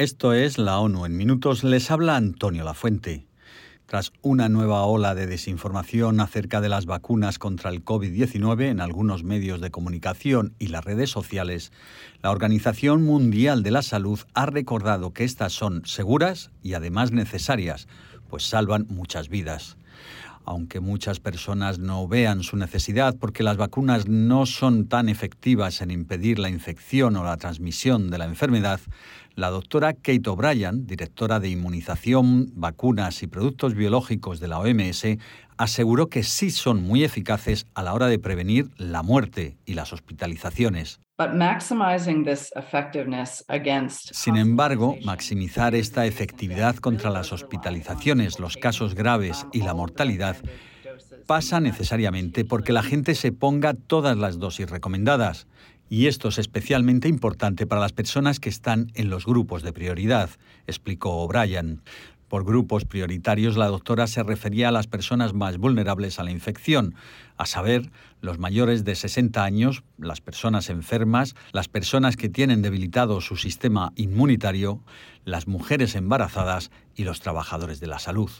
Esto es la ONU en minutos. Les habla Antonio Lafuente. Tras una nueva ola de desinformación acerca de las vacunas contra el COVID-19 en algunos medios de comunicación y las redes sociales, la Organización Mundial de la Salud ha recordado que estas son seguras y además necesarias, pues salvan muchas vidas aunque muchas personas no vean su necesidad porque las vacunas no son tan efectivas en impedir la infección o la transmisión de la enfermedad, la doctora Kate O'Brien, directora de Inmunización, Vacunas y Productos Biológicos de la OMS, aseguró que sí son muy eficaces a la hora de prevenir la muerte y las hospitalizaciones. Sin embargo, maximizar esta efectividad contra las hospitalizaciones, los casos graves y la mortalidad pasa necesariamente porque la gente se ponga todas las dosis recomendadas. Y esto es especialmente importante para las personas que están en los grupos de prioridad, explicó O'Brien. Por grupos prioritarios, la doctora se refería a las personas más vulnerables a la infección, a saber, los mayores de 60 años, las personas enfermas, las personas que tienen debilitado su sistema inmunitario, las mujeres embarazadas y los trabajadores de la salud.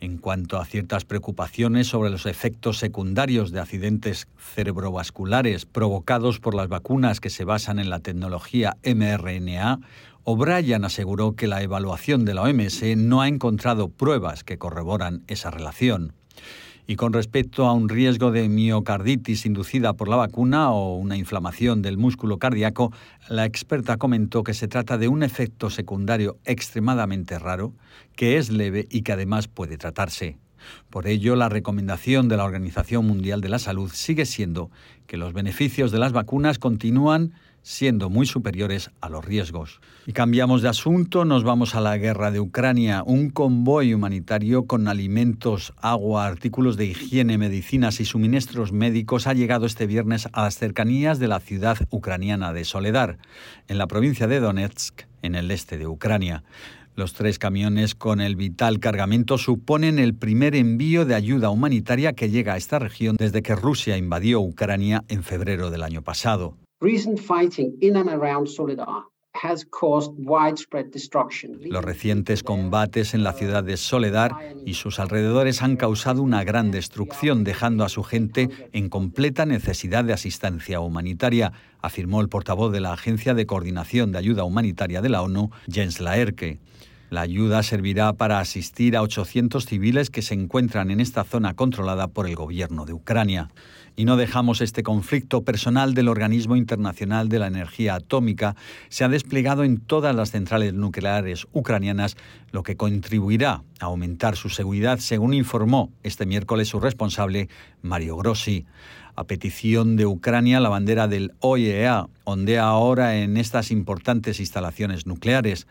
En cuanto a ciertas preocupaciones sobre los efectos secundarios de accidentes cerebrovasculares provocados por las vacunas que se basan en la tecnología mRNA, O'Brien aseguró que la evaluación de la OMS no ha encontrado pruebas que corroboran esa relación. Y con respecto a un riesgo de miocarditis inducida por la vacuna o una inflamación del músculo cardíaco, la experta comentó que se trata de un efecto secundario extremadamente raro, que es leve y que además puede tratarse. Por ello, la recomendación de la Organización Mundial de la Salud sigue siendo que los beneficios de las vacunas continúan siendo muy superiores a los riesgos. Y cambiamos de asunto, nos vamos a la guerra de Ucrania. Un convoy humanitario con alimentos, agua, artículos de higiene, medicinas y suministros médicos ha llegado este viernes a las cercanías de la ciudad ucraniana de Soledar, en la provincia de Donetsk, en el este de Ucrania. Los tres camiones con el vital cargamento suponen el primer envío de ayuda humanitaria que llega a esta región desde que Rusia invadió Ucrania en febrero del año pasado. Los recientes combates en la ciudad de Soledar y sus alrededores han causado una gran destrucción, dejando a su gente en completa necesidad de asistencia humanitaria, afirmó el portavoz de la Agencia de Coordinación de Ayuda Humanitaria de la ONU, Jens Laerke. La ayuda servirá para asistir a 800 civiles que se encuentran en esta zona controlada por el gobierno de Ucrania y no dejamos este conflicto personal del Organismo Internacional de la Energía Atómica, se ha desplegado en todas las centrales nucleares ucranianas, lo que contribuirá a aumentar su seguridad, según informó este miércoles su responsable, Mario Grossi. A petición de Ucrania, la bandera del OIEA ondea ahora en estas importantes instalaciones nucleares.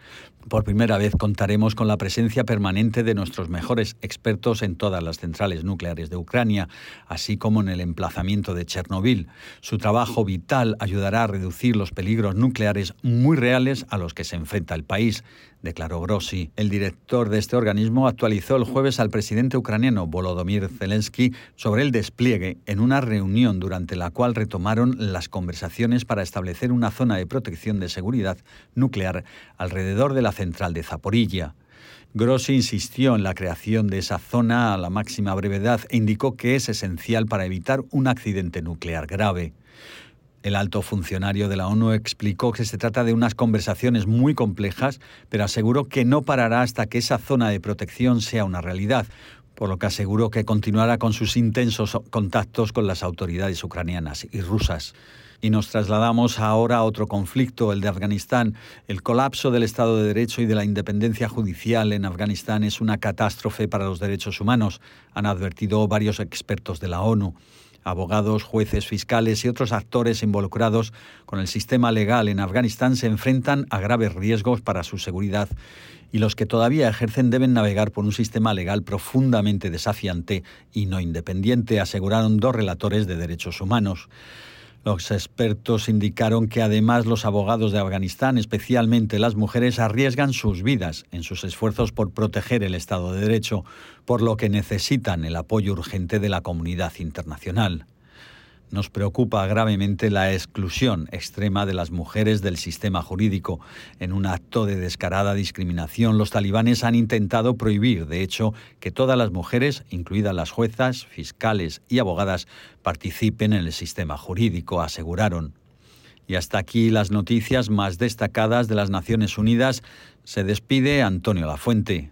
Por primera vez contaremos con la presencia permanente de nuestros mejores expertos en todas las centrales nucleares de Ucrania, así como en el emplazamiento de Chernobyl. Su trabajo vital ayudará a reducir los peligros nucleares muy reales a los que se enfrenta el país, declaró Grossi. El director de este organismo actualizó el jueves al presidente ucraniano Volodymyr Zelensky sobre el despliegue en una reunión durante la cual retomaron las conversaciones para establecer una zona de protección de seguridad nuclear alrededor de la central de Zaporilla. Grossi insistió en la creación de esa zona a la máxima brevedad e indicó que es esencial para evitar un accidente nuclear grave. El alto funcionario de la ONU explicó que se trata de unas conversaciones muy complejas, pero aseguró que no parará hasta que esa zona de protección sea una realidad, por lo que aseguró que continuará con sus intensos contactos con las autoridades ucranianas y rusas. Y nos trasladamos ahora a otro conflicto, el de Afganistán. El colapso del Estado de Derecho y de la independencia judicial en Afganistán es una catástrofe para los derechos humanos, han advertido varios expertos de la ONU. Abogados, jueces, fiscales y otros actores involucrados con el sistema legal en Afganistán se enfrentan a graves riesgos para su seguridad y los que todavía ejercen deben navegar por un sistema legal profundamente desafiante y no independiente, aseguraron dos relatores de derechos humanos. Los expertos indicaron que además los abogados de Afganistán, especialmente las mujeres, arriesgan sus vidas en sus esfuerzos por proteger el Estado de Derecho, por lo que necesitan el apoyo urgente de la comunidad internacional. Nos preocupa gravemente la exclusión extrema de las mujeres del sistema jurídico. En un acto de descarada discriminación, los talibanes han intentado prohibir, de hecho, que todas las mujeres, incluidas las juezas, fiscales y abogadas, participen en el sistema jurídico, aseguraron. Y hasta aquí las noticias más destacadas de las Naciones Unidas. Se despide Antonio Lafuente.